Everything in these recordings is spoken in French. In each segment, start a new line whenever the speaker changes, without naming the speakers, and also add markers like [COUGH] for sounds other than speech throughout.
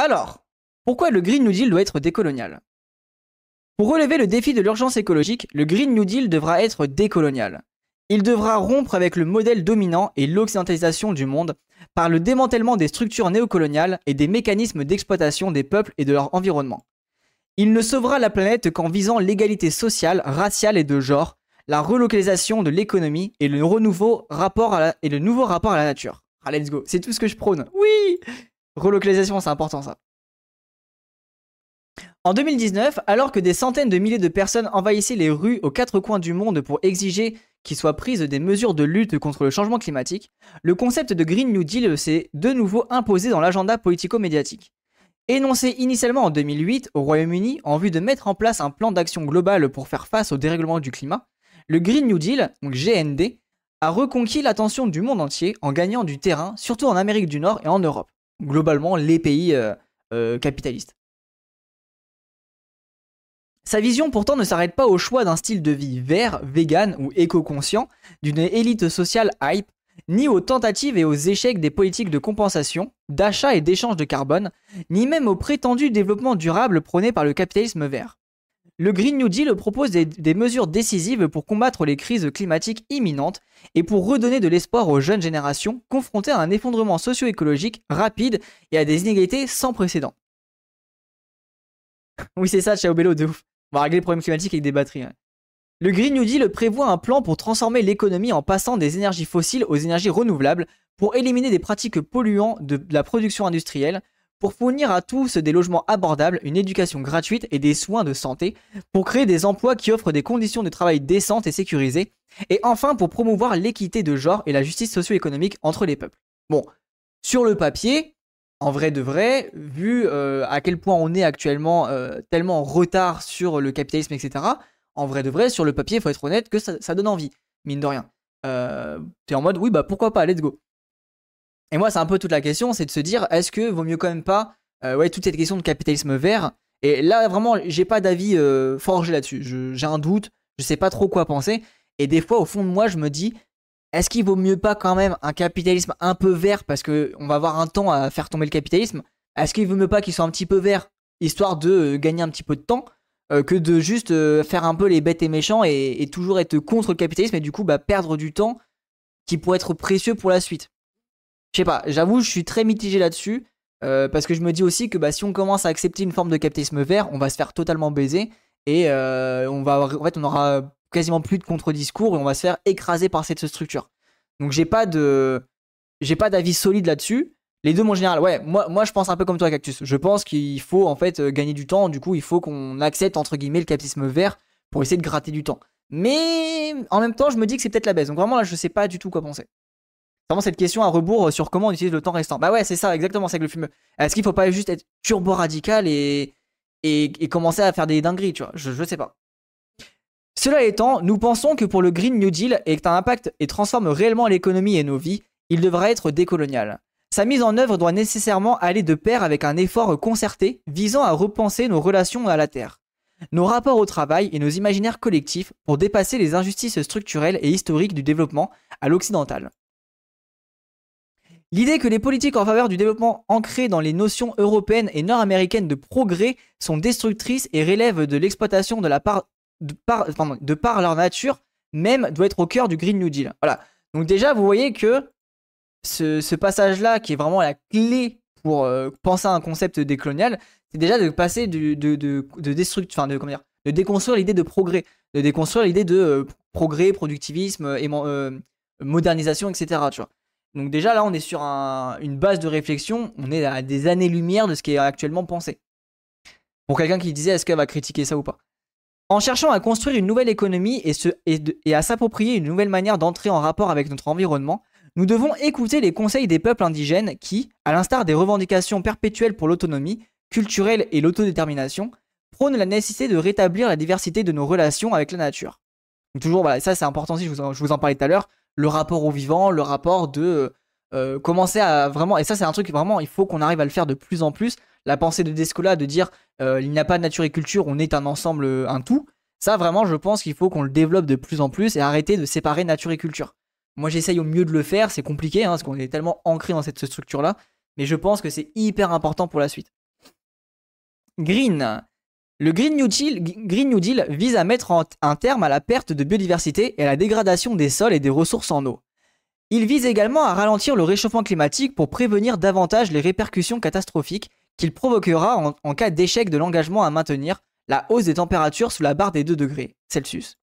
Alors, pourquoi le Green New Deal doit être décolonial? Pour relever le défi de l'urgence écologique, le Green New Deal devra être décolonial. Il devra rompre avec le modèle dominant et l'occidentalisation du monde par le démantèlement des structures néocoloniales et des mécanismes d'exploitation des peuples et de leur environnement. Il ne sauvera la planète qu'en visant l'égalité sociale, raciale et de genre, la relocalisation de l'économie et le nouveau rapport à la nature. Ah, let's go, c'est tout ce que je prône. Oui Relocalisation, c'est important ça. En 2019, alors que des centaines de milliers de personnes envahissaient les rues aux quatre coins du monde pour exiger qu'il soit prise des mesures de lutte contre le changement climatique, le concept de Green New Deal s'est de nouveau imposé dans l'agenda politico-médiatique. Énoncé initialement en 2008 au Royaume-Uni en vue de mettre en place un plan d'action global pour faire face au dérèglement du climat, le Green New Deal, donc GND, a reconquis l'attention du monde entier en gagnant du terrain, surtout en Amérique du Nord et en Europe. Globalement, les pays euh, euh, capitalistes. Sa vision pourtant ne s'arrête pas au choix d'un style de vie vert, vegan ou éco-conscient, d'une élite sociale hype, ni aux tentatives et aux échecs des politiques de compensation, d'achat et d'échange de carbone, ni même au prétendu développement durable prôné par le capitalisme vert. Le Green New Deal propose des, mesures décisives pour combattre les crises climatiques imminentes et pour redonner de l'espoir aux jeunes générations confrontées à un effondrement socio-écologique rapide et à des inégalités sans précédent. [LAUGHS] oui, c'est ça, Ciao Bello, de ouf. On va régler les problèmes climatiques avec des batteries. Le Green New Deal prévoit un plan pour transformer l'économie en passant des énergies fossiles aux énergies renouvelables, pour éliminer des pratiques polluants de la production industrielle, pour fournir à tous des logements abordables, une éducation gratuite et des soins de santé, pour créer des emplois qui offrent des conditions de travail décentes et sécurisées, et enfin pour promouvoir l'équité de genre et la justice socio-économique entre les peuples. Bon, sur le papier, en vrai de vrai, vu euh, à quel point on est actuellement euh, tellement en retard sur le capitalisme, etc., en vrai de vrai, sur le papier, il faut être honnête que ça, donne envie, mine de rien. Euh, T'es en mode, oui, bah pourquoi pas, let's go. Et moi, c'est un peu toute la question, c'est de se dire, est-ce que vaut mieux quand même pas, euh, ouais, toute cette question de capitalisme vert, et là, vraiment, j'ai pas d'avis forgé là-dessus, j'ai un doute, je sais pas trop quoi penser, et des fois, au fond de moi, je me dis, est-ce qu'il vaut mieux pas quand même un capitalisme un peu vert parce que on va avoir un temps à faire tomber le capitalisme? Est-ce qu'il vaut mieux pas qu'il soit un petit peu vert histoire de euh, gagner un petit peu de temps euh, que de juste euh, faire un peu les bêtes et méchants et, toujours être contre le capitalisme et du coup bah, perdre du temps qui pourrait être précieux pour la suite? Je sais pas, j'avoue, je suis très mitigé là-dessus parce que je me dis aussi que bah, si on commence à accepter une forme de capitalisme vert, on va se faire totalement baiser et on va en fait on aura quasiment plus de contre-discours et on va se faire écraser par cette structure. Donc j'ai pas de j'ai pas d'avis solide là-dessus. Les deux, mon général, ouais, moi, moi je pense un peu comme toi, Cactus. Je pense qu'il faut en fait euh, gagner du temps. Du coup, il faut qu'on accepte entre guillemets le capitalisme vert pour essayer de gratter du temps. Mais en même temps, je me dis que c'est peut-être la baisse. Donc vraiment là, je sais pas du tout quoi penser. Vraiment cette question à rebours sur comment on utilise le temps restant. Bah ouais, c'est ça, exactement, c'est que le film. Est-ce qu'il faut pas juste être turbo radical et, et, commencer à faire des dingueries, tu vois? Je, je sais pas. Cela étant, nous pensons que pour le Green New Deal ait un impact et transforme réellement l'économie et nos vies, il devra être décolonial. Sa mise en œuvre doit nécessairement aller de pair avec un effort concerté visant à repenser nos relations à la Terre, nos rapports au travail et nos imaginaires collectifs pour dépasser les injustices structurelles et historiques du développement à l'occidental. L'idée que les politiques en faveur du développement ancrées dans les notions européennes et nord-américaines de progrès sont destructrices et relèvent de l'exploitation de la part de par, leur nature même, doit être au cœur du Green New Deal. Voilà. Donc déjà, vous voyez que ce, passage-là, qui est vraiment la clé pour euh, penser à un concept décolonial, c'est déjà de passer de, de, de, de enfin de, comment dire, de déconstruire l'idée de progrès, de déconstruire l'idée de euh, progrès, productivisme, euh, modernisation, etc. Tu vois. Donc déjà là, on est sur une base de réflexion, on est à des années-lumière de ce qui est actuellement pensé. Pour quelqu'un qui disait est-ce qu'elle va critiquer ça ou pas? En cherchant à construire une nouvelle économie et, à s'approprier une nouvelle manière d'entrer en rapport avec notre environnement, nous devons écouter les conseils des peuples indigènes qui, à l'instar des revendications perpétuelles pour l'autonomie culturelle et l'autodétermination, prônent la nécessité de rétablir la diversité de nos relations avec la nature. toujours, voilà, ça c'est important en, je vous en parlais tout à l'heure, le rapport au vivant, le rapport de euh, commencer à vraiment, et ça c'est un truc vraiment, il faut qu'on arrive à le faire de plus en plus, la pensée de Descola de dire euh, il n'y a pas de nature et culture, on est un ensemble, euh, un tout. Ça, vraiment, je pense qu'il faut qu'on le développe de plus en plus et arrêter de séparer nature et culture. Moi, j'essaye au mieux de le faire, c'est compliqué, hein, parce qu'on est tellement ancré dans cette structure-là, mais je pense que c'est hyper important pour la suite. Green. Le Green New, Deal, vise à mettre un terme à la perte de biodiversité et à la dégradation des sols et des ressources en eau. Il vise également à ralentir le réchauffement climatique pour prévenir davantage les répercussions catastrophiques qu'il provoquera en, cas d'échec de l'engagement à maintenir la hausse des températures sous la barre des 2 degrés Celsius.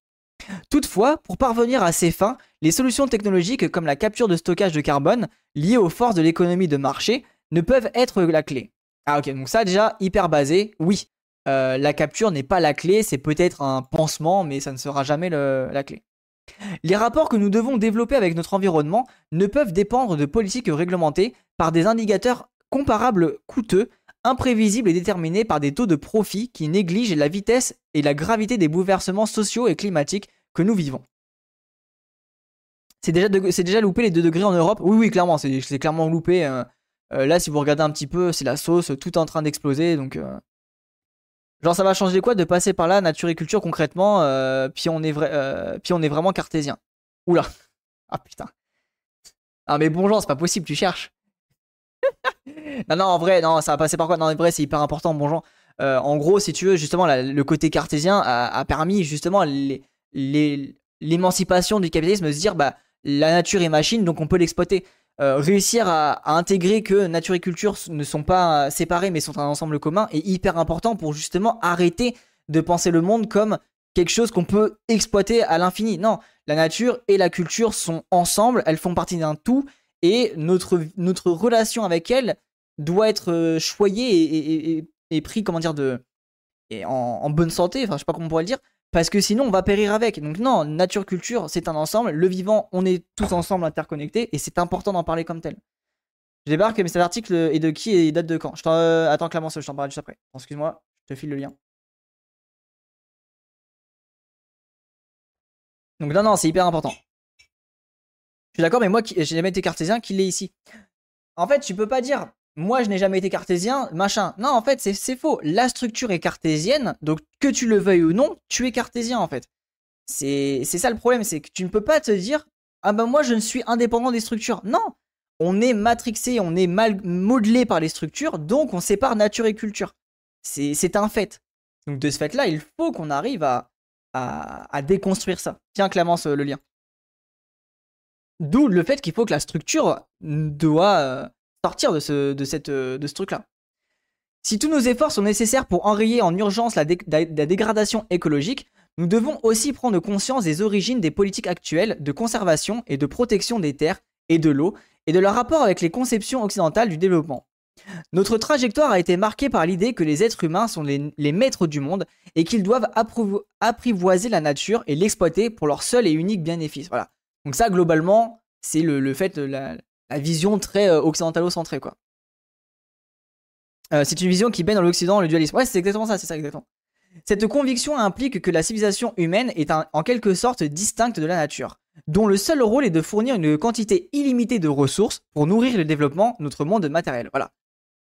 Toutefois, pour parvenir à ces fins, les solutions technologiques comme la capture de stockage de carbone, liées aux forces de l'économie de marché, ne peuvent être la clé. Ah ok, donc ça déjà, hyper basé, oui, euh, la capture n'est pas la clé, c'est peut-être un pansement, mais ça ne sera jamais la clé. Les rapports que nous devons développer avec notre environnement ne peuvent dépendre de politiques réglementées par des indicateurs comparables coûteux, imprévisibles et déterminés par des taux de profit qui négligent la vitesse et la gravité des bouleversements sociaux et climatiques que nous vivons. C'est déjà, loupé les 2 degrés en Europe? Oui, oui, clairement, c'est clairement loupé. Hein. Euh, là, si vous regardez un petit peu, c'est la sauce, tout en train d'exploser, donc... Euh, Genre, ça va changer quoi de passer par là, nature et culture concrètement, euh, puis, on est vrai, euh, puis on est vraiment cartésien? Oula. [LAUGHS] Ah putain. Ah mais bon, genre, c'est pas possible, tu cherches. [LAUGHS] non, non, en vrai, non, ça va passer par quoi? Non, en vrai, c'est hyper important, bon genre. Euh, en gros, si tu veux, justement, le côté cartésien a, permis justement l'émancipation du capitalisme se dire, bah, la nature est machine, donc on peut l'exploiter. Euh, réussir à, intégrer que nature et culture ne sont pas séparés mais sont un ensemble commun est hyper important pour justement arrêter de penser le monde comme quelque chose qu'on peut exploiter à l'infini. Non, la nature et la culture sont ensemble, elles font partie d'un tout et notre, notre relation avec elles doit être euh, choyée et, et, pris, comment dire, de, en, en, bonne santé, enfin je sais pas comment on pourrait le dire, parce que sinon on va périr avec. Donc non, nature culture, c'est un ensemble. Le vivant, on est tous ensemble interconnectés et c'est important d'en parler comme tel. Je débarque, mais cet article est de qui et date de quand? Je euh, Attends Clément, je t'en parle juste après. Excuse-moi, je te file le lien. Donc non, non, c'est hyper important. Je suis d'accord, mais moi, j'ai jamais été cartésien, qu'il est ici. En fait, tu peux pas dire moi je n'ai jamais été cartésien, machin. Non, en fait, c'est faux. La structure est cartésienne, donc que tu le veuilles ou non, tu es cartésien en fait. C'est ça le problème, c'est que tu ne peux pas te dire ah ben moi je ne suis indépendant des structures. Non, on est matrixé, on est mal modelé par les structures, donc on sépare nature et culture. C'est un fait. Donc de ce fait-là, il faut qu'on arrive à, à, déconstruire ça. Tiens Clémence le lien. D'où le fait qu'il faut que la structure doit euh, sortir de ce, de cette, euh, de ce truc-là. Si tous nos efforts sont nécessaires pour enrayer en urgence la, dégradation écologique, nous devons aussi prendre conscience des origines des politiques actuelles de conservation et de protection des terres et de l'eau et de leur rapport avec les conceptions occidentales du développement. Notre trajectoire a été marquée par l'idée que les êtres humains sont les, maîtres du monde et qu'ils doivent apprivoiser la nature et l'exploiter pour leur seul et unique bénéfice. Voilà. Donc ça, globalement, c'est le, le, fait, la, la vision très euh, occidentalo-centrée, quoi. Euh, c'est une vision qui baigne dans l'Occident, le dualisme. Ouais, c'est exactement ça, c'est ça exactement. Cette conviction implique que la civilisation humaine est en quelque sorte distincte de la nature, dont le seul rôle est de fournir une quantité illimitée de ressources pour nourrir le développement de notre monde matériel. Voilà.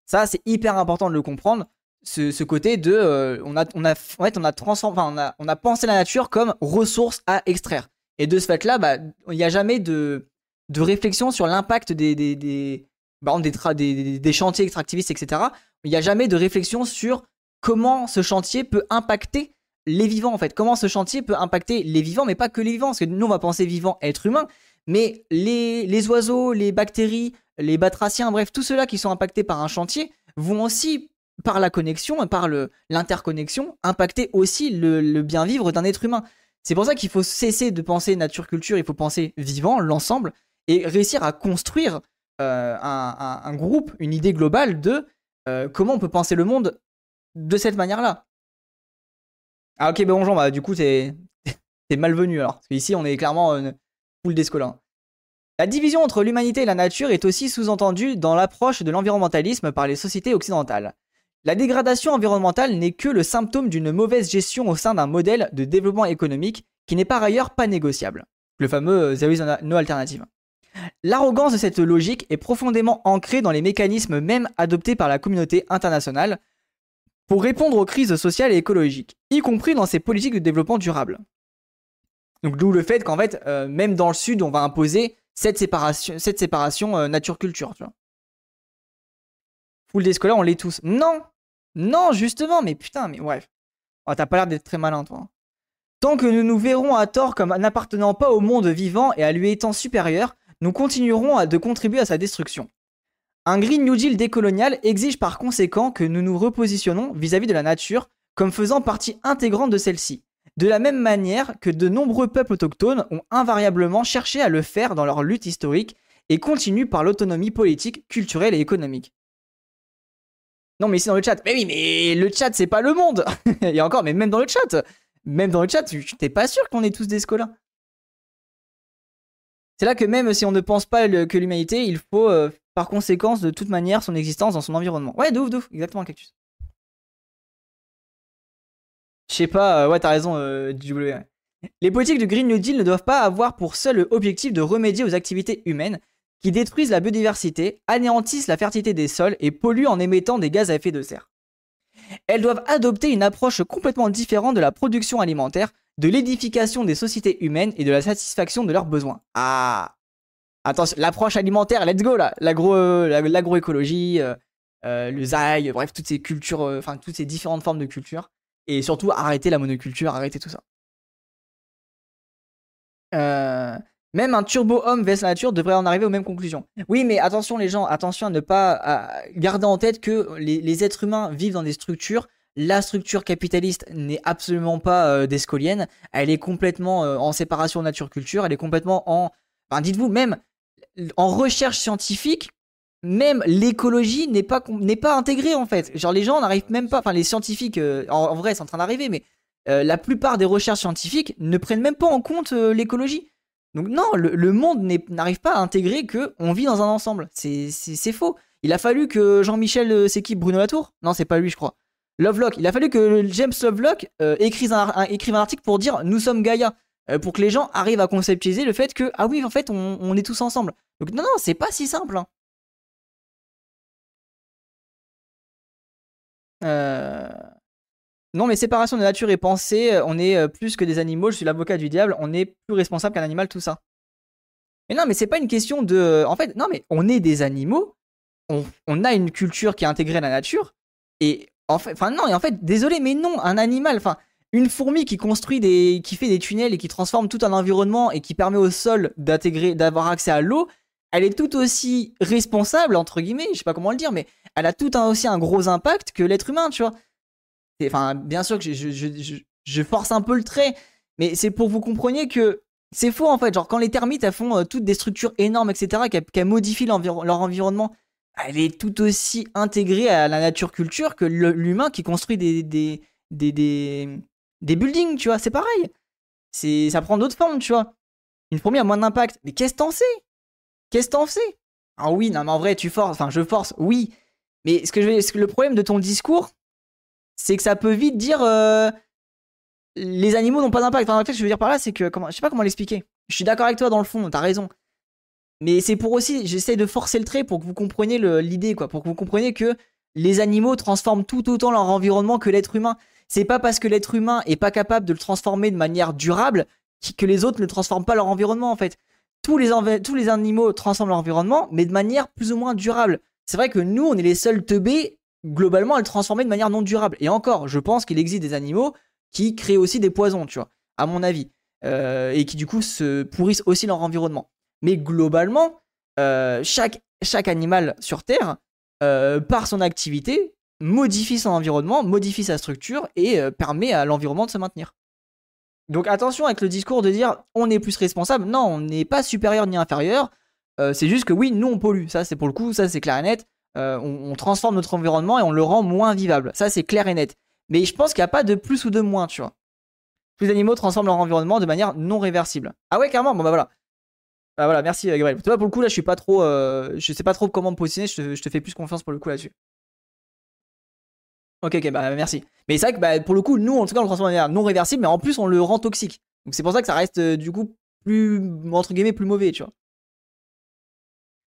Ça, c'est hyper important de le comprendre. Ce, côté de, euh, on a, en pensé la nature comme ressource à extraire. Et de ce fait-là, bah, il n'y a jamais de, de réflexion sur l'impact des, des, des, des, chantiers extractivistes, etc. Il n'y a jamais de réflexion sur comment ce chantier peut impacter les vivants, en fait. Comment ce chantier peut impacter les vivants, mais pas que les vivants, parce que nous, on va penser vivant, être humain, mais les, les oiseaux, les bactéries, les batraciens, bref, tous ceux-là qui sont impactés par un chantier vont aussi, par la connexion, par l'interconnexion, impacter aussi le, le bien vivre d'un être humain. C'est pour ça qu'il faut cesser de penser nature-culture, il faut penser vivant, l'ensemble, et réussir à construire euh, un, groupe, une idée globale de euh, comment on peut penser le monde de cette manière-là. Ah ok, ben bonjour, bah, du coup [LAUGHS] t'es malvenu alors. Parce qu'ici on est clairement une poule. La division entre l'humanité et la nature est aussi sous-entendue dans l'approche de l'environnementalisme par les sociétés occidentales. La dégradation environnementale n'est que le symptôme d'une mauvaise gestion au sein d'un modèle de développement économique qui n'est par ailleurs pas négociable. Le fameux There is no alternative. L'arrogance de cette logique est profondément ancrée dans les mécanismes même adoptés par la communauté internationale pour répondre aux crises sociales et écologiques, y compris dans ses politiques de développement durable. Donc d'où le fait qu'en fait, euh, même dans le Sud, on va imposer cette séparation, euh, nature-culture. Full des scolaires, on l'est tous. Non Non, justement, mais putain, mais bref. Oh, T'as pas l'air d'être très malin, toi. Tant que nous nous verrons à tort comme n'appartenant pas au monde vivant et à lui étant supérieur, nous continuerons à de contribuer à sa destruction. Un Green New Deal décolonial exige par conséquent que nous nous repositionnons vis-à-vis de la nature comme faisant partie intégrante de celle-ci, de la même manière que de nombreux peuples autochtones ont invariablement cherché à le faire dans leur lutte historique et continuent par l'autonomie politique, culturelle et économique. Non mais ici dans le chat, mais oui mais le chat c'est pas le monde. [LAUGHS] Et encore, mais même dans le chat, même dans le chat, tu t'es pas sûr qu'on est tous des scolas c'est là que même si on ne pense pas que l'humanité, il faut euh, par conséquence de toute manière son existence dans son environnement. Ouais, de ouf, de ouf, exactement, cactus. Je sais pas, euh, ouais, t'as raison, euh, Les politiques du Green New Deal ne doivent pas avoir pour seul objectif de remédier aux activités humaines qui détruisent la biodiversité, anéantissent la fertilité des sols et polluent en émettant des gaz à effet de serre. Elles doivent adopter une approche complètement différente de la production alimentaire, de l'édification des sociétés humaines et de la satisfaction de leurs besoins. Ah Attention, l'approche alimentaire, let's go là L'agroécologie, euh, euh, le zaï, bref, toutes ces cultures, euh, enfin toutes ces différentes formes de culture. Et surtout, arrêter la monoculture, arrêter tout ça. même un turbo-homme vs la nature devrait en arriver aux mêmes conclusions. Oui, mais attention les gens, attention à ne pas garder en tête que les, êtres humains vivent dans des structures la structure capitaliste n'est absolument pas descolienne, elle est complètement en séparation nature-culture, elle est complètement en... Enfin, dites-vous, même en recherche scientifique, même l'écologie n'est pas, n'est pas intégrée en fait. Genre les gens n'arrivent même pas, enfin les scientifiques, en, vrai c'est en train d'arriver, mais la plupart des recherches scientifiques ne prennent même pas en compte l'écologie. Donc non, le, monde n'arrive pas à intégrer que on vit dans un ensemble. C'est faux. Il a fallu que Jean-Michel s'équipe Bruno Latour. Non, c'est pas lui, je crois. Lovelock. Il a fallu que James Lovelock euh, écrive, un, article pour dire nous sommes Gaïa. Euh, pour que les gens arrivent à conceptualiser le fait que, ah oui, en fait, on, est tous ensemble. Donc, non, non, c'est pas si simple. Hein. Euh, non, mais séparation de nature et pensée, on est plus que des animaux, je suis l'avocat du diable, on est plus responsable qu'un animal, tout ça. Mais non, mais c'est pas une question de. En fait, non, mais on est des animaux, on, on a une culture qui est intégrée la nature, et en fait, enfin non, et en fait, désolé, mais non, un animal, enfin, une fourmi qui construit des, qui fait des tunnels et qui transforme tout un environnement et qui permet au sol d'intégrer, d'avoir accès à l'eau, elle est tout aussi responsable entre guillemets, je sais pas comment le dire, mais elle a tout aussi un gros impact que l'être humain, tu vois. Enfin, bien sûr que je, force un peu le trait, mais c'est pour vous compreniez que c'est faux en fait. Genre quand les termites font euh, toutes des structures énormes, etc., qu'elles modifient leur environnement elle est tout aussi intégrée à la nature culture que l'humain qui construit des, des, des, des, buildings, tu vois, c'est pareil. C'est, ça prend d'autres formes, tu vois. Une fourmi a moins d'impact. Mais qu'est-ce que t'en sais? Qu'est-ce que t'en sais? Ah oui, non, mais en vrai, tu forces, enfin, je force, oui. Mais ce que, je, le problème de ton discours, c'est que ça peut vite dire euh, les animaux n'ont pas d'impact. En fait, je veux dire par là, c'est que, comment, je sais pas comment l'expliquer. Je suis d'accord avec toi dans le fond, t'as raison. Mais c'est pour aussi, j'essaie de forcer le trait pour que vous compreniez l'idée, quoi, pour que vous compreniez que les animaux transforment tout autant leur environnement que l'être humain. C'est pas parce que l'être humain est pas capable de le transformer de manière durable que les autres ne transforment pas leur environnement, en fait. Tous les, animaux transforment leur environnement, mais de manière plus ou moins durable. C'est vrai que nous, on est les seuls teubés, globalement, à le transformer de manière non durable. Et encore, je pense qu'il existe des animaux qui créent aussi des poisons, tu vois, à mon avis. Euh, et qui du coup se pourrissent aussi leur environnement. Mais globalement, euh, chaque, animal sur Terre, euh, par son activité, modifie son environnement, modifie sa structure et euh, permet à l'environnement de se maintenir. Donc attention avec le discours de dire on est plus responsable. Non, on n'est pas supérieur ni inférieur. c'est juste que oui, nous on pollue. Ça c'est pour le coup, ça c'est clair et net. On, transforme notre environnement et on le rend moins vivable. Ça c'est clair et net. Mais je pense qu'il n'y a pas de plus ou de moins, tu vois. Tous les animaux transforment leur environnement de manière non réversible. Ah ouais, carrément, bon bah voilà. Ah voilà, merci euh, Gabriel. Pour le coup, là, je suis pas trop. Euh, je sais pas trop comment me positionner, je te, fais plus confiance pour le coup là-dessus. Ok, ok, bah merci. Mais c'est vrai que bah, pour le coup, nous, en tout cas, on le transforme de manière non réversible, mais en plus, on le rend toxique. Donc c'est pour ça que ça reste euh, du coup plus, entre guillemets, plus mauvais, tu vois.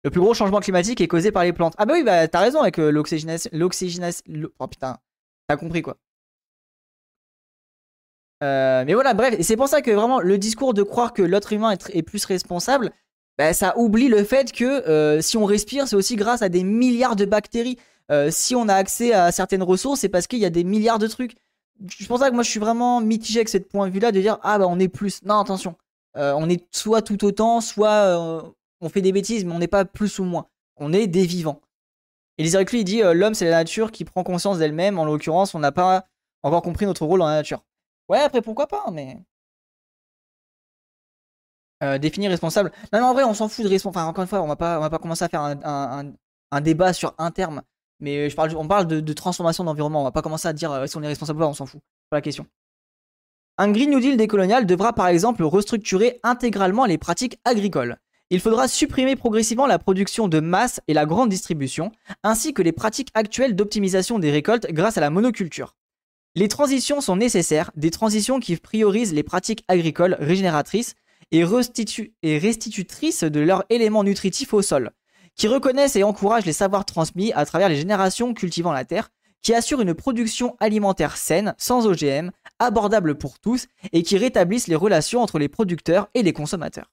Le plus gros changement climatique est causé par les plantes. Ah bah oui, bah t'as raison avec l'oxygénation. L'oxygénation. Oh putain, t'as compris quoi. Euh, mais voilà, bref, et c'est pour ça que vraiment le discours de croire que l'autre humain est, plus responsable, bah, ça oublie le fait que euh, si on respire, c'est aussi grâce à des milliards de bactéries. Euh, si on a accès à certaines ressources, c'est parce qu'il y a des milliards de trucs. C'est pour ça que moi je suis vraiment mitigé avec cette point de vue-là de dire ah bah on est plus. Non attention, on est soit tout autant, soit on fait des bêtises, mais on n'est pas plus ou moins. On est des vivants. Et lui il dit l'homme c'est la nature qui prend conscience d'elle-même. En l'occurrence, on n'a pas encore compris notre rôle dans la nature. Ouais après pourquoi pas, mais définir responsable. Non, mais en vrai, on s'en fout de responsable. Enfin, encore une fois, on va pas, on va pas commencer à faire un, un débat sur un terme. Mais on parle de, transformation d'environnement. On va pas commencer à dire euh, si on est responsable ou pas, on s'en fout. Pas la question. Un Green New Deal décolonial devra par exemple restructurer intégralement les pratiques agricoles. Il faudra supprimer progressivement la production de masse et la grande distribution, ainsi que les pratiques actuelles d'optimisation des récoltes grâce à la monoculture. Les transitions sont nécessaires, des transitions qui priorisent les pratiques agricoles régénératrices et, restitutrices de leurs éléments nutritifs au sol, qui reconnaissent et encouragent les savoirs transmis à travers les générations cultivant la terre, qui assurent une production alimentaire saine, sans OGM, abordable pour tous, et qui rétablissent les relations entre les producteurs et les consommateurs.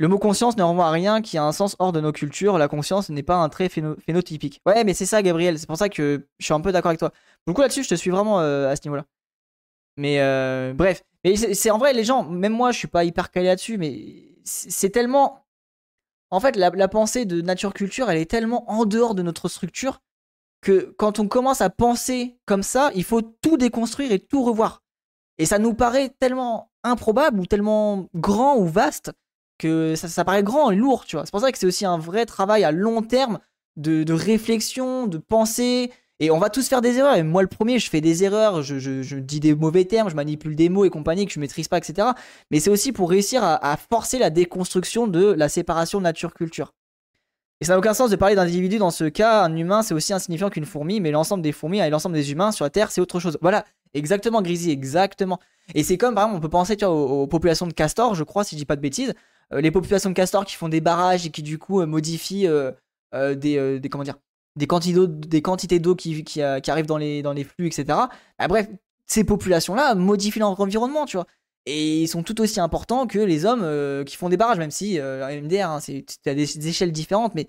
Le mot conscience ne renvoie à rien qui a un sens hors de nos cultures. La conscience n'est pas un trait phénotypique. Ouais, mais c'est ça, Gabriel. C'est pour ça que je suis un peu d'accord avec toi. Pour coup, là-dessus, je te suis vraiment euh, à ce niveau-là. Mais euh, bref. Mais c'est en vrai, les gens, même moi, je suis pas hyper calé là-dessus, mais c'est tellement en fait, la, pensée de nature culture, elle est tellement en dehors de notre structure que quand on commence à penser comme ça, il faut tout déconstruire et tout revoir. Et ça nous paraît tellement improbable ou tellement grand ou vaste que ça, paraît grand et lourd, tu vois. C'est pour ça que c'est aussi un vrai travail à long terme de, réflexion, de pensée, et on va tous faire des erreurs. Et moi, le premier, je fais des erreurs, je, dis des mauvais termes, je manipule des mots et compagnie que je maîtrise pas, etc. Mais c'est aussi pour réussir à, forcer la déconstruction de la séparation nature-culture. Et ça n'a aucun sens de parler d'individu dans ce cas. Un humain, c'est aussi insignifiant qu'une fourmi, mais l'ensemble des fourmis et l'ensemble des humains sur la Terre, c'est autre chose. Voilà, exactement, Grisy, exactement. Et c'est comme, par exemple, on peut penser tu vois, aux, populations de castors, je crois, si je dis pas de bêtises. Euh, les populations de castors qui font des barrages et qui, du coup, euh, modifient euh, des, comment dire, des quantités des quantités d'eau qui, arrivent dans les, dans les flux, etc. Bah, bref, ces populations-là modifient leur environnement, tu vois. Et ils sont tout aussi importants que les hommes qui font des barrages, même si euh, MDR, hein, c'est à des, échelles différentes, mais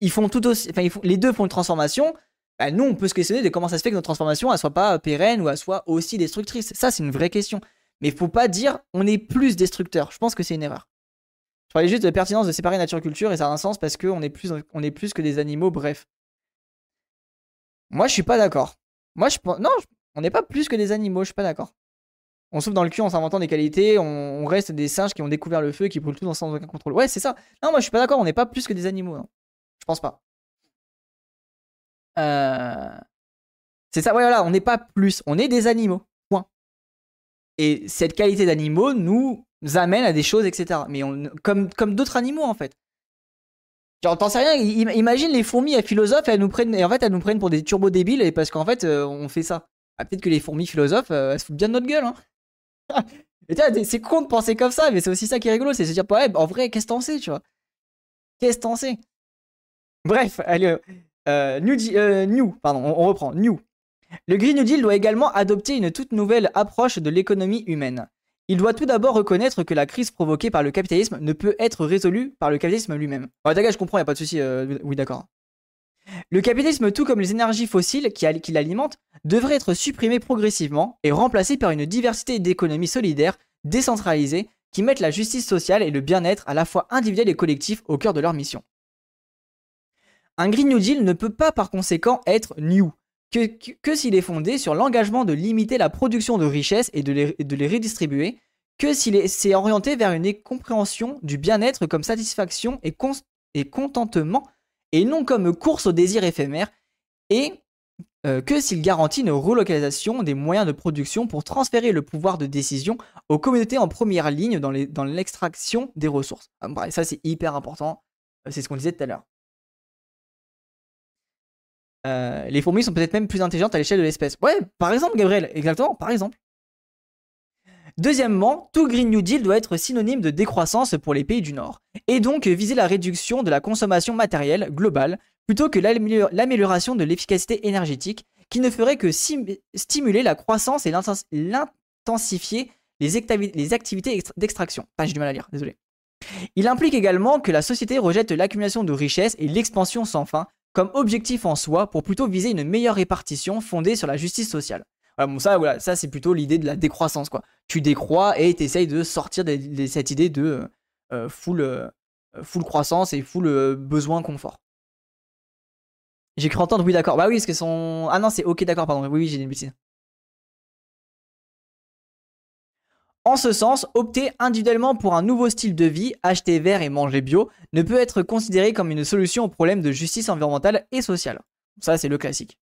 ils font tout aussi, enfin, les deux font une transformation. Bah, nous, on peut se questionner de comment ça se fait que notre transformation, elle soit pas pérenne ou soit aussi destructrice. Ça, c'est une vraie question. Mais il faut pas dire on est plus destructeur. Je pense que c'est une erreur. Parlais juste de pertinence de séparer nature et ça a un sens parce qu'on est plus, est plus que des animaux. Bref. Moi, je suis pas d'accord. Moi, je pense. Non, on n'est pas plus que des animaux, je suis pas d'accord. On souffle dans le cul en s'inventant des qualités, on, reste des singes qui ont découvert le feu et qui brûlent tout sans aucun contrôle. Ouais, c'est ça. Non, moi, je suis pas d'accord, on n'est pas plus que des animaux. Je pense pas. Euh... C'est ça, ouais, voilà, on n'est pas plus, on est des animaux. Et cette qualité d'animaux nous amène à des choses, etc. Mais comme, comme d'autres animaux, en fait. Genre, t'en sais rien, imagine les fourmis, elles philosophes, elles nous prennent, en fait, elles nous prennent pour des turbo débiles, parce qu'en fait, euh, on fait ça. Ah, peut-être que les fourmis philosophes, euh, elles se foutent bien de notre gueule, hein. [LAUGHS] c'est con de penser comme ça, mais c'est aussi ça qui est rigolo, c'est se dire, ouais, en vrai, qu'est-ce que t'en sais, tu vois? Qu'est-ce que t'en sais? Bref, allez, euh, new, pardon, on, reprend, New. Le Green New Deal doit également adopter une toute nouvelle approche de l'économie humaine. Il doit tout d'abord reconnaître que la crise provoquée par le capitalisme ne peut être résolue par le capitalisme lui-même. Ouais, d'accord, je comprends, y a pas de souci. Euh, oui, d'accord. Le capitalisme, tout comme les énergies fossiles qui, qui l'alimentent, devrait être supprimé progressivement et remplacé par une diversité d'économies solidaires, décentralisées, qui mettent la justice sociale et le bien-être à la fois individuel et collectif au cœur de leur mission. Un Green New Deal ne peut pas par conséquent être new, que, s'il est fondé sur l'engagement de limiter la production de richesses et de les, redistribuer, que s'il s'est orienté vers une compréhension du bien-être comme satisfaction et, contentement, et non comme course au désir éphémère, et euh, que s'il garantit une relocalisation des moyens de production pour transférer le pouvoir de décision aux communautés en première ligne dans l'extraction des ressources. Ah, ça c'est hyper important, c'est ce qu'on disait tout à l'heure. Euh, les fourmis sont peut-être même plus intelligentes à l'échelle de l'espèce. Ouais, par exemple, Gabriel, exactement, par exemple. Deuxièmement, tout Green New Deal doit être synonyme de décroissance pour les pays du Nord, et donc viser la réduction de la consommation matérielle globale plutôt que l'amélioration de l'efficacité énergétique, qui ne ferait que stimuler la croissance et l'intensifier les, activités d'extraction. J'ai du mal à lire, désolé. Il implique également que la société rejette l'accumulation de richesses et l'expansion sans fin, comme objectif en soi pour plutôt viser une meilleure répartition fondée sur la justice sociale. Bon, ça, c'est plutôt l'idée de la décroissance, quoi. Tu décrois et tu essayes de sortir de, cette idée de euh, full, euh, full croissance et full euh, besoin confort. J'ai cru entendre oui d'accord. Bah oui, que son... Ah non, c'est ok d'accord, pardon. Oui, oui, j'ai une bêtise. En ce sens, opter individuellement pour un nouveau style de vie, acheter vert et manger bio, ne peut être considéré comme une solution au problème de justice environnementale et sociale. Ça, c'est le classique.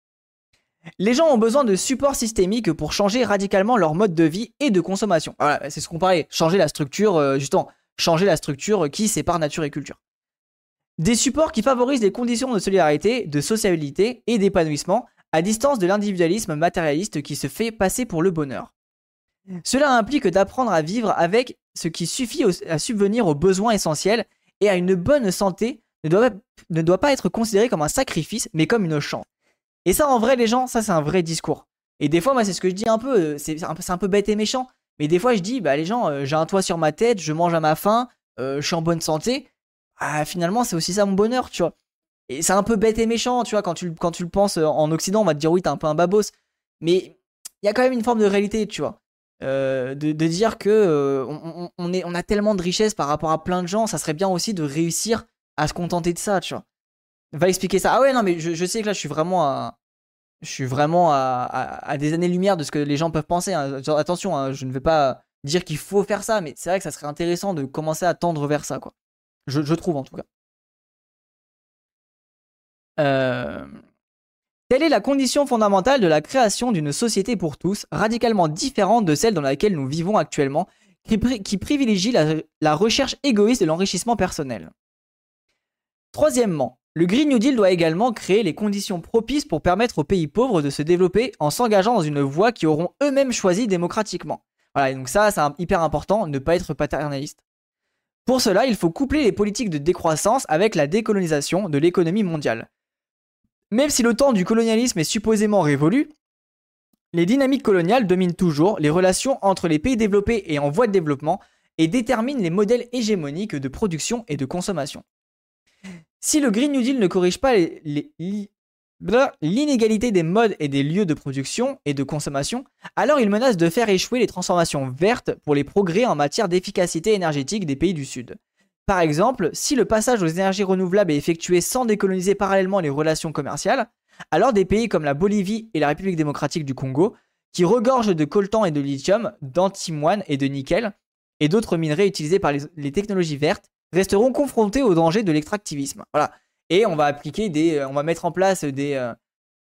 Les gens ont besoin de supports systémiques pour changer radicalement leur mode de vie et de consommation. Voilà, c'est ce qu'on parlait. Changer la structure, euh, justement, changer la structure qui sépare nature et culture. Des supports qui favorisent les conditions de solidarité, de sociabilité et d'épanouissement à distance de l'individualisme matérialiste qui se fait passer pour le bonheur. Cela implique d'apprendre à vivre avec ce qui suffit à subvenir aux besoins essentiels et à une bonne santé ne doit, pas être considéré comme un sacrifice mais comme une chance. Et ça en vrai les gens, ça c'est un vrai discours. Et des fois moi c'est ce que je dis un peu, euh, c'est un, un, peu bête et méchant, mais des fois je dis bah les gens, euh, j'ai un toit sur ma tête, je mange à ma faim, euh, je suis en bonne santé, ah, finalement c'est aussi ça mon bonheur, tu vois. Et c'est un peu bête et méchant, tu vois, quand tu, quand tu le penses en Occident, on va te dire oui t'es un peu un babos, mais il y a quand même une forme de réalité, tu vois. Euh, de, dire que euh, on, est, on a tellement de richesses par rapport à plein de gens, ça serait bien aussi de réussir à se contenter de ça, tu vois. Va expliquer ça. Ah ouais, non, mais je, sais que là, je suis vraiment à, je suis vraiment à, des années-lumière de ce que les gens peuvent penser. Hein. Attention, hein, je ne vais pas dire qu'il faut faire ça, mais c'est vrai que ça serait intéressant de commencer à tendre vers ça, quoi. Je, je trouve en tout cas. Euh... Telle est la condition fondamentale de la création d'une société pour tous, radicalement différente de celle dans laquelle nous vivons actuellement, qui, privilégie la, recherche égoïste de l'enrichissement personnel. Troisièmement, le Green New Deal doit également créer les conditions propices pour permettre aux pays pauvres de se développer en s'engageant dans une voie qui auront eux-mêmes choisi démocratiquement. Voilà, donc ça, c'est hyper important, ne pas être paternaliste. Pour cela, il faut coupler les politiques de décroissance avec la décolonisation de l'économie mondiale. Même si le temps du colonialisme est supposément révolu, les dynamiques coloniales dominent toujours les relations entre les pays développés et en voie de développement et déterminent les modèles hégémoniques de production et de consommation. Si le Green New Deal ne corrige pas l'inégalité des modes et des lieux de production et de consommation, alors il menace de faire échouer les transformations vertes pour les progrès en matière d'efficacité énergétique des pays du Sud. Par exemple, si le passage aux énergies renouvelables est effectué sans décoloniser parallèlement les relations commerciales, alors des pays comme la Bolivie et la République démocratique du Congo, qui regorgent de coltan et de lithium, d'antimoine et de nickel, et d'autres minerais utilisés par les, technologies vertes, resteront confrontés au danger de l'extractivisme. Voilà. Et on va appliquer des, euh, on va mettre en place des, euh,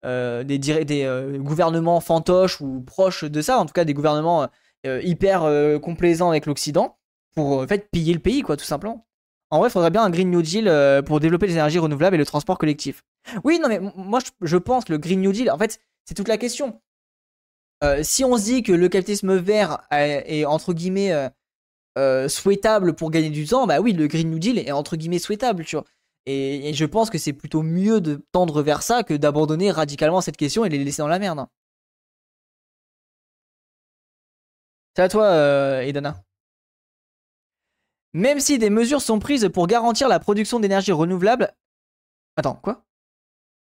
euh, des, gouvernements fantoches ou proches de ça, en tout cas des gouvernements hyper complaisants avec l'Occident, pour en piller le pays, quoi, tout simplement. En vrai, il faudrait bien un Green New Deal euh, pour développer les énergies renouvelables et le transport collectif. Oui, non, mais moi, je pense que le Green New Deal, en fait, c'est toute la question. Euh, si on se dit que le capitalisme vert est, entre guillemets euh, souhaitable pour gagner du temps, bah oui, le Green New Deal est entre guillemets souhaitable, tu vois. Et, je pense que c'est plutôt mieux de tendre vers ça que d'abandonner radicalement cette question et les laisser dans la merde. C'est à toi, Edana? Même si des mesures sont prises pour garantir la production d'énergie renouvelable. Attends, quoi?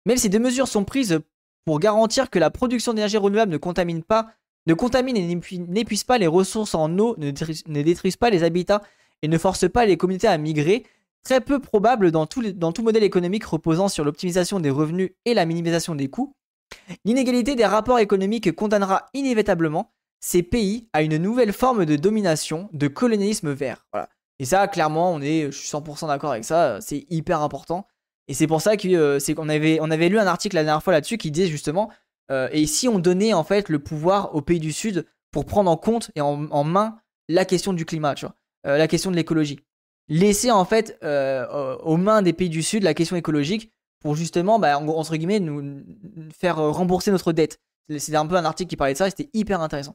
Même si des mesures sont prises pour garantir que la production d'énergie renouvelable ne contamine pas, ne contamine et n'épuise pas les ressources en eau, ne, détruise pas les habitats et ne force pas les communautés à migrer, très peu probable dans tout, modèle économique reposant sur l'optimisation des revenus et la minimisation des coûts, l'inégalité des rapports économiques condamnera inévitablement ces pays à une nouvelle forme de domination, de colonialisme vert. Voilà. Et ça, clairement, on est, je suis 100% d'accord avec ça, c'est hyper important. Et c'est pour ça euh, qu'on avait, on avait lu un article la dernière fois là-dessus qui disait justement, euh, et si on donnait en fait le pouvoir aux pays du Sud pour prendre en compte et en, main la question du climat, tu vois, euh, la question de l'écologie. Laisser en fait aux mains des pays du Sud la question écologique pour justement, bah, entre guillemets, nous faire rembourser notre dette. C'était un peu un article qui parlait de ça c'était hyper intéressant.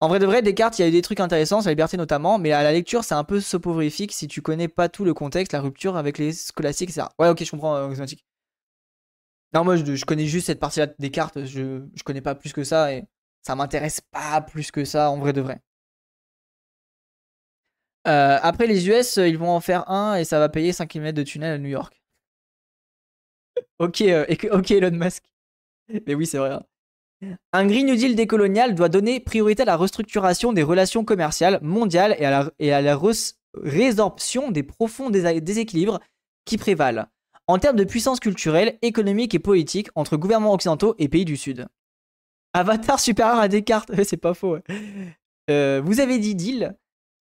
En vrai de vrai, Descartes, il y a eu des trucs intéressants, sa liberté notamment, mais à la lecture, c'est un peu soporifique si tu connais pas tout le contexte, la rupture avec les scolastiques, etc. Ouais, ok, je comprends, euh, Non, moi, je, connais juste cette partie-là de Descartes, je, je connais pas plus que ça, et ça m'intéresse pas plus que ça, en vrai de vrai. Euh, après, les US, ils vont en faire un, et ça va payer 5 km de tunnel à New York. [LAUGHS] ok, euh, ok Elon Musk. Mais oui, c'est vrai. Hein. Un Green New Deal décolonial doit donner priorité à la restructuration des relations commerciales mondiales et à la, résorption des profonds déséquilibres qui prévalent en termes de puissance culturelle, économique et politique entre gouvernements occidentaux et pays du Sud. Avatar supérieur à Descartes, c'est pas faux. Euh, vous avez dit deal.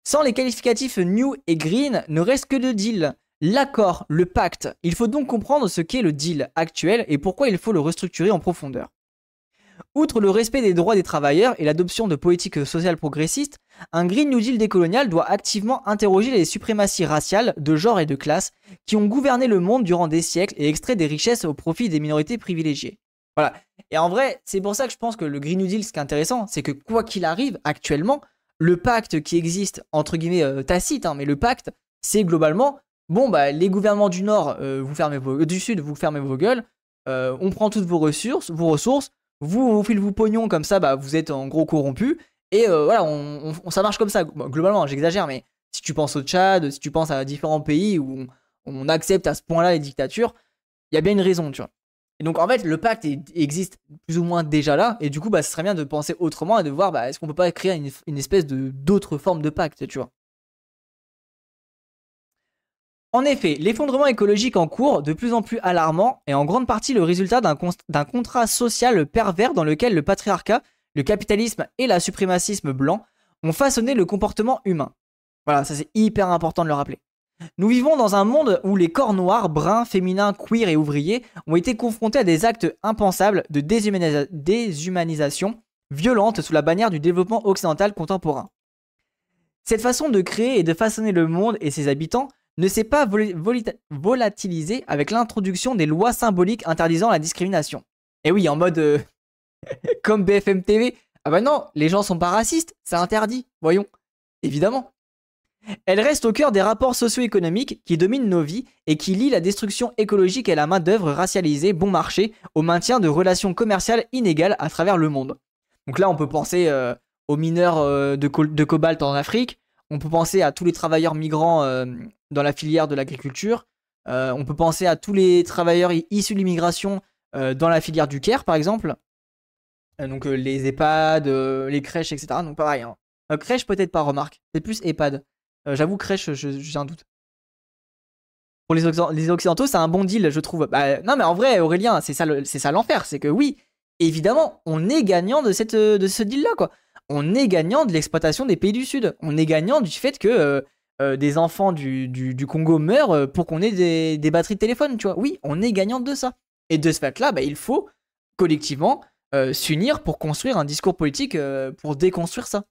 Sans les qualificatifs new et green, ne reste que de deal. L'accord, le pacte. Il faut donc comprendre ce qu'est le deal actuel et pourquoi il faut le restructurer en profondeur. Outre le respect des droits des travailleurs et l'adoption de politiques sociales progressistes, un Green New Deal décolonial doit activement interroger les suprématies raciales, de genre et de classe qui ont gouverné le monde durant des siècles et extrait des richesses au profit des minorités privilégiées. Voilà. Et en vrai, c'est pour ça que je pense que le Green New Deal, ce qui est intéressant, c'est que quoi qu'il arrive, actuellement, le pacte qui existe, entre guillemets euh, tacite, hein, mais le pacte, c'est globalement, bon, bah, les gouvernements du Nord, euh, vous fermez vos, du Sud, vous fermez vos gueules, euh, on prend toutes vos ressources, vos ressources, vous, on file vous pognon comme ça, bah, vous êtes en gros corrompu. Et euh, voilà, on, ça marche comme ça. Globalement, j'exagère, mais si tu penses au Tchad, si tu penses à différents pays où on, accepte à ce point-là les dictatures, il y a bien une raison, tu vois. Et donc en fait, le pacte existe plus ou moins déjà là, et du coup, bah, ce serait bien de penser autrement et de voir, bah, est-ce qu'on peut pas créer une, une espèce de d'autres formes de pacte, tu vois. En effet, l'effondrement écologique en cours, de plus en plus alarmant, est en grande partie le résultat d'un contrat social pervers dans lequel le patriarcat, le capitalisme et la suprémacisme blanc ont façonné le comportement humain. Voilà, ça c'est hyper important de le rappeler. Nous vivons dans un monde où les corps noirs, bruns, féminins, queer et ouvriers ont été confrontés à des actes impensables de déshumanisation violente sous la bannière du développement occidental contemporain. Cette façon de créer et de façonner le monde et ses habitants ne s'est pas volatilisé avec l'introduction des lois symboliques interdisant la discrimination. Et oui, en mode euh, [LAUGHS] comme BFM TV. Ah bah non, les gens sont pas racistes, c'est interdit, voyons. Évidemment. Elle reste au cœur des rapports socio-économiques qui dominent nos vies et qui lient la destruction écologique et la main-d'œuvre racialisée bon marché au maintien de relations commerciales inégales à travers le monde. Donc là, on peut penser euh, aux mineurs euh, de, cobalt en Afrique, on peut penser à tous les travailleurs migrants dans la filière de l'agriculture. Euh, on peut penser à tous les travailleurs issus de l'immigration euh, dans la filière du CARE, par exemple. Euh, donc les EHPAD, les crèches, etc. Donc pareil. Hein. crèche peut-être pas, remarque. C'est plus EHPAD. J'avoue, crèche, j'ai un doute. Pour les, Occidentaux, c'est un bon deal, je trouve. Bah, non, mais en vrai, Aurélien, c'est ça, c'est ça l'enfer. C'est que oui, évidemment, on est gagnant de, cette, de ce deal-là, quoi. On est gagnant de l'exploitation des pays du Sud. On est gagnant du fait que euh, des enfants du, Congo meurent euh, pour qu'on ait des, batteries de téléphone, tu vois. Oui, on est gagnant de ça. Et de ce fait-là, bah, il faut collectivement euh, s'unir pour construire un discours politique pour déconstruire ça.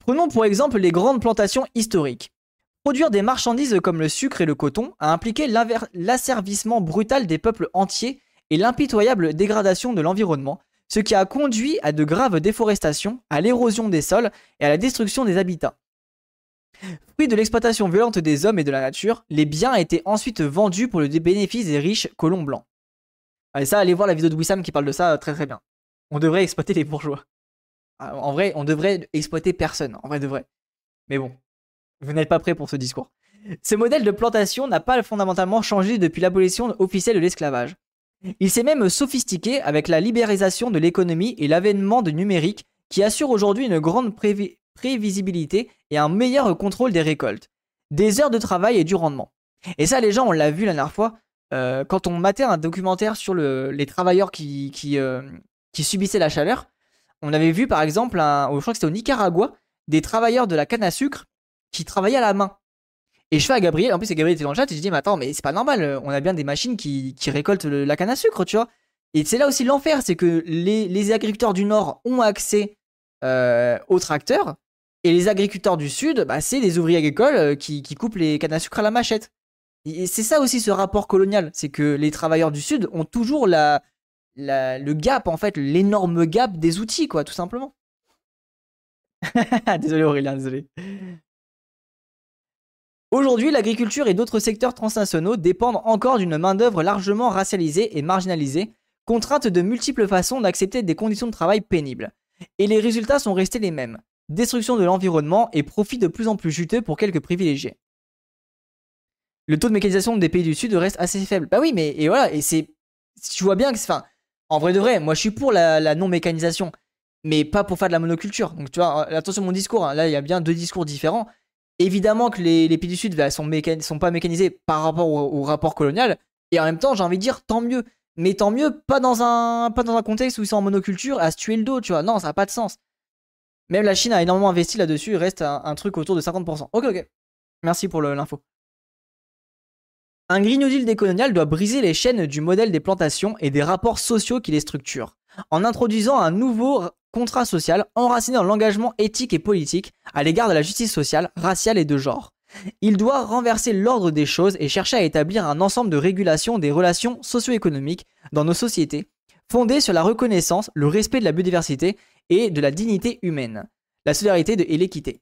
Prenons pour exemple les grandes plantations historiques. Produire des marchandises comme le sucre et le coton a impliqué l'asservissement brutal des peuples entiers et l'impitoyable dégradation de l'environnement, ce qui a conduit à de graves déforestations, à l'érosion des sols et à la destruction des habitats. Fruit de l'exploitation violente des hommes et de la nature, les biens étaient ensuite vendus pour le bénéfice des riches colons blancs. Allez, ça, allez voir la vidéo de Wissam qui parle de ça euh, très très bien. On devrait exploiter les bourgeois. Ah, en vrai, on devrait exploiter personne, en vrai de vrai. Mais bon, vous n'êtes pas prêt pour ce discours. Ce modèle de plantation n'a pas fondamentalement changé depuis l'abolition officielle de l'esclavage. Il s'est même sophistiqué avec la libéralisation de l'économie et l'avènement de numérique qui assure aujourd'hui une grande prévisibilité et un meilleur contrôle des récoltes, des heures de travail et du rendement. Et ça, les gens, on l'a vu la dernière fois, euh, quand on matait un documentaire sur les travailleurs qui, euh, qui, subissaient la chaleur, on avait vu par exemple, je crois que c'était au Nicaragua, des travailleurs de la canne à sucre qui travaillaient à la main. Et je fais à Gabriel, en plus Gabriel était dans le chat, et je dis, mais attends, mais c'est pas normal, on a bien des machines qui, récoltent la canne à sucre, tu vois. Et c'est là aussi l'enfer, c'est que les, agriculteurs du Nord ont accès euh, aux tracteurs, et les agriculteurs du Sud, bah, c'est des ouvriers agricoles euh, qui, coupent les cannes à sucre à la machette. Et c'est ça aussi ce rapport colonial, c'est que les travailleurs du Sud ont toujours la, le gap, en fait, l'énorme gap des outils, quoi, tout simplement. [LAUGHS] désolé Aurélien, désolé. Aujourd'hui, l'agriculture et d'autres secteurs transnationaux dépendent encore d'une main-d'œuvre largement racialisée et marginalisée, contrainte de multiples façons d'accepter des conditions de travail pénibles. Et les résultats sont restés les mêmes destruction de l'environnement et profit de plus en plus juteux pour quelques privilégiés. le taux de mécanisation des pays du Sud reste assez faible. Bah oui, mais et voilà, et c'est. Tu vois bien que. Enfin, en vrai de vrai, moi je suis pour la, non-mécanisation, mais pas pour faire de la monoculture. Donc tu vois, attention mon discours, hein. là il y a bien deux discours différents. Évidemment que les, pays du Sud bah, sont, sont pas mécanisés par rapport au, rapport colonial, et en même temps, j'ai envie de dire tant mieux. Mais tant mieux, pas dans un, pas dans un contexte où ils sont en monoculture à se tuer le dos, tu vois. Non, ça n'a pas de sens. Même la Chine a énormément investi là-dessus, il reste un, truc autour de 50%. Ok, ok. Merci pour l'info. Un Green New Deal décolonial doit briser les chaînes du modèle des plantations et des rapports sociaux qui les structurent, en introduisant un nouveau contrat social enraciné l'engagement éthique et politique à l'égard de la justice sociale, raciale et de genre. Il doit renverser l'ordre des choses et chercher à établir un ensemble de régulation des relations socio-économiques dans nos sociétés, fondées sur la reconnaissance, le respect de la biodiversité et de la dignité humaine, la solidarité et l'équité.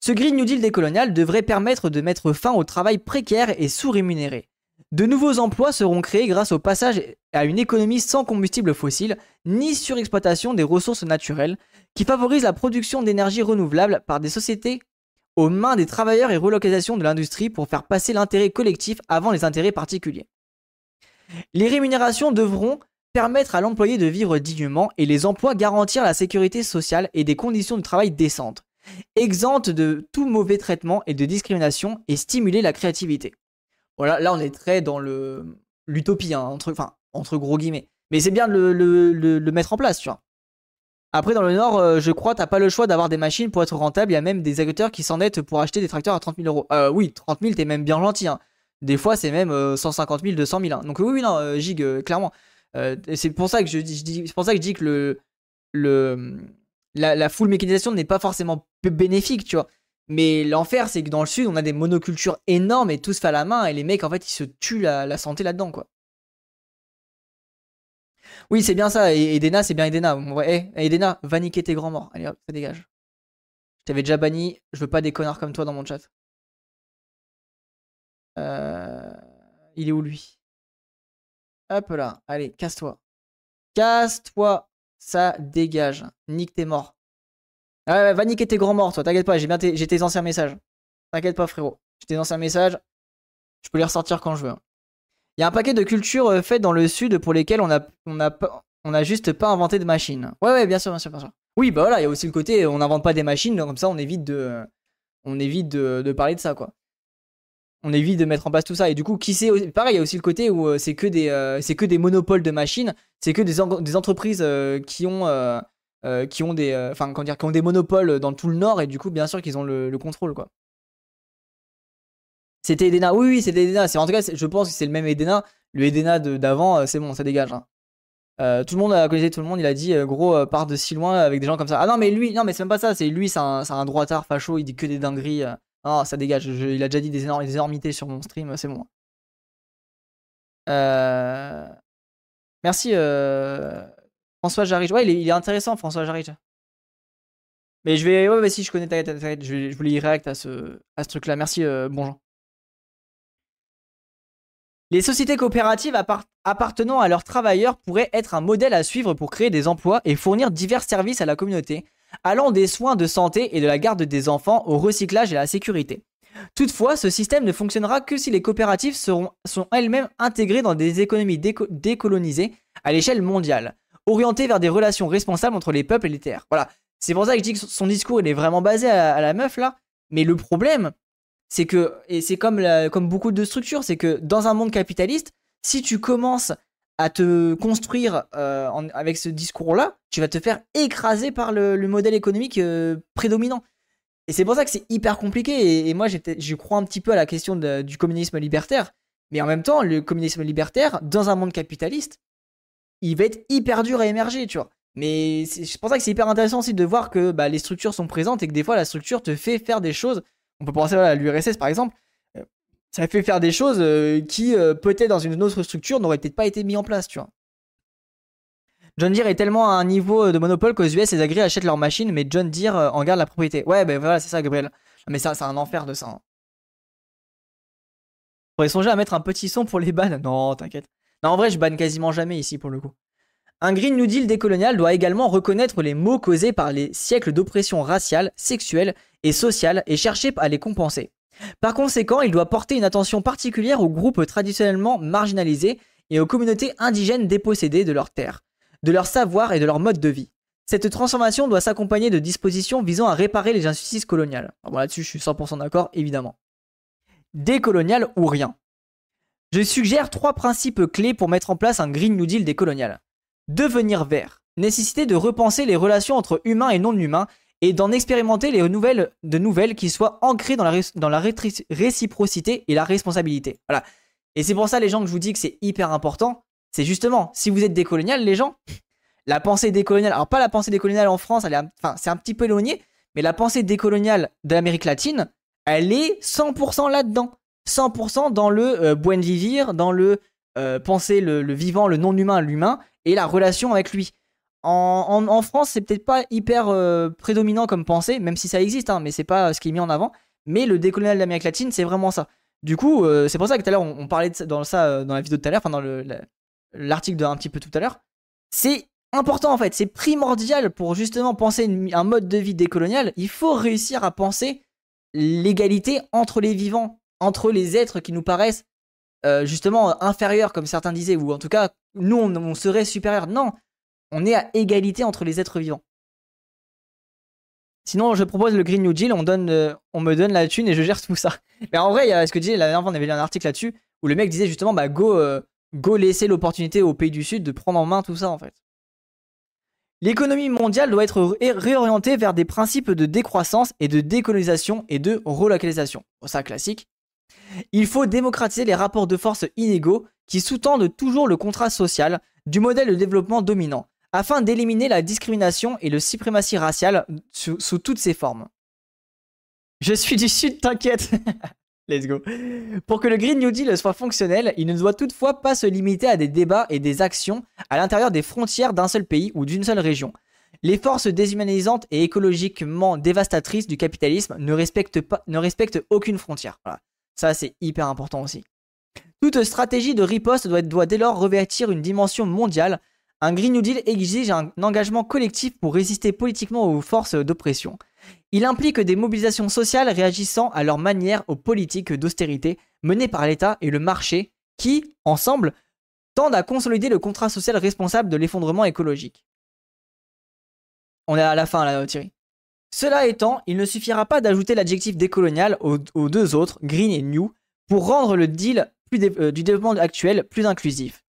Ce Green New Deal décolonial devrait permettre de mettre fin au travail précaire et sous-rémunéré. De nouveaux emplois seront créés grâce au passage à une économie sans combustible fossile ni surexploitation des ressources naturelles, qui favorise la production d'énergie renouvelable par des sociétés aux mains des travailleurs et relocalisation de l'industrie pour faire passer l'intérêt collectif avant les intérêts particuliers. Les rémunérations devront permettre à l'employé de vivre dignement et les emplois garantir la sécurité sociale et des conditions de travail décentes, exemptes de tout mauvais traitement et de discrimination et stimuler la créativité. Voilà, là on est très dans l'utopie, hein, entre, gros guillemets. Mais c'est bien de le, mettre en place, tu vois. Après, dans le Nord, euh, je crois, t'as pas le choix d'avoir des machines pour être rentable. Il y a même des agriculteurs qui s'endettent pour acheter des tracteurs à 30 000 euros. Euh, oui, 30 000, t'es même bien gentil. Hein. Des fois, c'est même 150 000, 200 000. Donc oui, oui, non, euh, Gig, euh, clairement. C'est pour ça que je dis, pour ça que je dis que le, le, la, full mécanisation n'est pas forcément bénéfique, tu vois. Mais l'enfer, c'est que dans le sud, on a des monocultures énormes et tout se fait à la main, et les mecs, en fait, ils se tuent la, santé là-dedans, quoi. Oui, c'est bien ça, et Edena, c'est bien Edena. Ouais, hey, Edena, va niquer tes grands morts. Allez hop, ça dégage. Je t'avais déjà banni, je veux pas des connards comme toi dans mon chat. Euh... Il est où lui? Hop là, allez, casse-toi. Casse-toi. Ça dégage. Nique tes morts. Ah va niquer tes grands morts, toi. T'inquiète pas, j'ai bien tes, tes anciens messages. T'inquiète pas, frérot. J'ai tes anciens messages. Je peux les ressortir quand je veux. Il y a un paquet de cultures euh, faites dans le sud pour lesquelles on a, juste pas inventé de machines. Ouais, ouais, bien sûr, bien sûr, bien sûr. Oui, bah voilà, il y a aussi le côté, on n'invente pas des machines, comme ça on évite de, on évite de parler de ça, quoi on évite de mettre en place tout ça. Et du coup, qui sait Pareil, il y a aussi le côté où euh, c'est que des, euh, c'est que des monopoles de machines, c'est que des, entreprises qui ont, qui ont des, enfin, dire, qui ont des monopoles dans tout le Nord et du coup, bien sûr, qu'ils ont le, contrôle, quoi. C'était Edena. Oui, oui, c'était Edena. En tout cas, je pense que c'est le même Edena. Le Edena d'avant, c'est bon, ça dégage. Hein. tout le monde a connu tout le monde. Il a dit gros part de si loin avec des gens comme ça. Ah non, mais lui, non, mais c'est même pas ça. C'est lui, c'est un, un droitard facho. Il dit que des dingueries. Oh, ça dégage. il a déjà dit des, énormités sur mon stream, c'est bon. Euh, merci euh, François Jarige. Ouais, il est, intéressant, François Jarige. Mais je vais. Ouais, si je connais ta je, je voulais y réacter à ce, à ce truc-là. Merci, euh, bonjour. Les sociétés coopératives appartenant à leurs travailleurs pourraient être un modèle à suivre pour créer des emplois et fournir divers services à la communauté, allant des soins de santé et de la garde des enfants au recyclage et à la sécurité. Toutefois, ce système ne fonctionnera que si les coopératives seront, sont elles-mêmes intégrées dans des économies décolonisées à l'échelle mondiale, orientées vers des relations responsables entre les peuples et les terres. Voilà, c'est pour ça que je dis que son discours il est vraiment basé à, la meuf là. Mais le problème, c'est que, et c'est comme, comme beaucoup de structures, c'est que dans un monde capitaliste, si tu commences à te construire euh, avec ce discours-là, tu vas te faire écraser par le, modèle économique euh, prédominant. Et c'est pour ça que c'est hyper compliqué. Et, moi, je crois un petit peu à la question du communisme libertaire. Mais en même temps, le communisme libertaire, dans un monde capitaliste, il va être hyper dur à émerger, tu vois. Mais c'est pour ça que c'est hyper intéressant aussi de voir que bah, les structures sont présentes et que des fois, la structure te fait faire des choses. On peut penser à l'URSS, par exemple ça fait faire des choses euh, qui, euh, peut-être dans une autre structure, n'auraient peut-être pas été mis en place, tu vois. John Deere est tellement à un niveau de monopole qu'aux US, les agris achètent leurs machines, mais John Deere euh, en garde la propriété. Ouais, ben voilà, c'est ça, Gabriel. Mais ça, c'est un enfer de ça. Hein. pourrait songer à mettre un petit son pour les bans. Non, t'inquiète. En vrai, je banne quasiment jamais ici pour le coup. Un Green New Deal décolonial doit également reconnaître les maux causés par les siècles d'oppression raciale, sexuelle et sociale et chercher à les compenser. Par conséquent, il doit porter une attention particulière aux groupes traditionnellement marginalisés et aux communautés indigènes dépossédées de leurs terres, de leur savoir et de leur mode de vie. Cette transformation doit s'accompagner de dispositions visant à réparer les injustices coloniales. Bon, là-dessus, je suis 100% d'accord, évidemment. Décolonial ou rien. Je suggère trois principes clés pour mettre en place un Green New Deal décolonial. Devenir vert. Nécessité de repenser les relations entre humains et non humains et d'en expérimenter les nouvelles, de nouvelles qui soient ancrées dans la, dans la réciprocité et la responsabilité. Voilà. Et c'est pour ça, les gens, que je vous dis que c'est hyper important. C'est justement, si vous êtes décolonial, les gens, [LAUGHS] la pensée décoloniale, alors pas la pensée décoloniale en France, c'est un petit peu éloigné, mais la pensée décoloniale de l'Amérique latine, elle est 100% là-dedans. 100% dans le euh, buen vivir, dans le euh, penser le, vivant, le non-humain, l'humain, et la relation avec lui. En, France, c'est peut-être pas hyper euh, prédominant comme pensée, même si ça existe, hein, mais c'est pas ce qui est mis en avant. Mais le décolonial de l'Amérique latine, c'est vraiment ça. Du coup, c'est pour ça que tout à l'heure, on, parlait de ça, dans ça dans la vidéo de tout à l'heure, enfin dans l'article d'un petit peu tout à l'heure. C'est important en fait, c'est primordial pour justement penser un mode de vie décolonial. Il faut réussir à penser l'égalité entre les vivants, entre les êtres qui nous paraissent euh, justement inférieurs, comme certains disaient, ou en tout cas, nous, on, serait supérieurs. Non, on est à égalité entre les êtres vivants. Sinon, je propose le Green New Deal, on, euh, me donne la thune et je gère tout ça. [LAUGHS] Mais en vrai, il y a ce que disait la dernière fois, on avait lu un article là-dessus, où le mec disait justement, bah go, euh, go laisser l'opportunité aux pays du Sud de prendre en main tout ça en fait. L'économie mondiale doit être réorientée vers des principes de décroissance et de décolonisation et de relocalisation. ça, classique. Il faut démocratiser les rapports de force inégaux qui sous-tendent toujours le contrat social du modèle de développement dominant, afin d'éliminer la discrimination et le suprématie raciale sous, toutes ses formes. Je suis du Sud, t'inquiète [LAUGHS] Let's go. Pour que le Green New Deal soit fonctionnel, il ne doit toutefois pas se limiter à des débats et des actions à l'intérieur des frontières d'un seul pays ou d'une seule région. Les forces déshumanisantes et écologiquement dévastatrices du capitalisme ne respectent aucune frontière. Ça, c'est hyper important aussi. Toute stratégie de riposte doit, dès lors revêtir une dimension mondiale. Un Green New Deal exige un engagement collectif pour résister politiquement aux forces d'oppression. Il implique des mobilisations sociales réagissant à leur manière aux politiques d'austérité menées par l'État et le marché qui, ensemble, tendent à consolider le contrat social responsable de l'effondrement écologique. On est à la fin là, Thierry. Cela étant, il ne suffira pas d'ajouter l'adjectif décolonial aux, deux autres, green et new, pour rendre le deal euh, du développement actuel plus inclusif.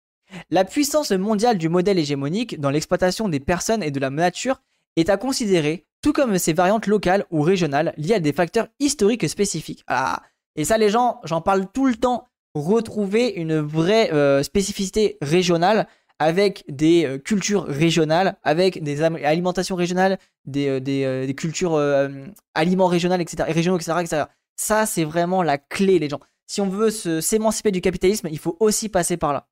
La puissance mondiale du modèle hégémonique dans l'exploitation des personnes et de la nature est à considérer tout comme ses variantes locales ou régionales liées à des facteurs historiques spécifiques. Ah, et ça les gens, j'en parle tout le temps, retrouver une vraie euh, spécificité régionale avec des euh, cultures régionales, avec des alimentations régionales, des, euh, des, cultures aliments régionales, etc., etc.. Ça, c'est vraiment la clé, les gens. Si on veut s'émanciper du capitalisme, il faut aussi passer par là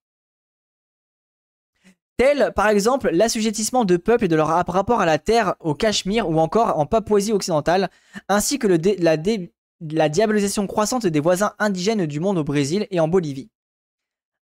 tel par exemple l'assujettissement de peuples et de leur rapport à la terre au Cachemire ou encore en Papouasie occidentale, ainsi que la diabolisation croissante des voisins indigènes du monde au Brésil et en Bolivie.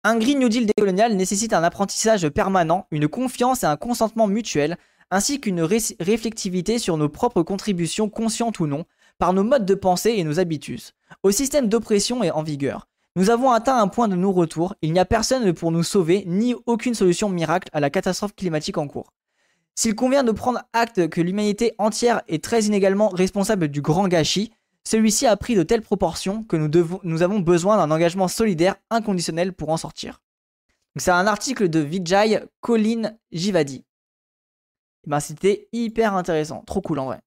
Un Green New Deal décolonial nécessite un apprentissage permanent, une confiance et un consentement mutuel, ainsi qu'une réflectivité sur nos propres contributions conscientes ou non, par nos modes de pensée et nos habitudes, au système d'oppression et en vigueur, nous avons atteint un point de non-retour, il n'y a personne pour nous sauver, ni aucune solution miracle à la catastrophe climatique en cours. S'il convient de prendre acte que l'humanité entière est très inégalement responsable du grand gâchis, celui-ci a pris de telles proportions que nous, avons besoin d'un engagement solidaire inconditionnel pour en sortir. C'est un article de Vijay Colin Jivadi. Eh ben, c'était hyper intéressant, trop cool en vrai.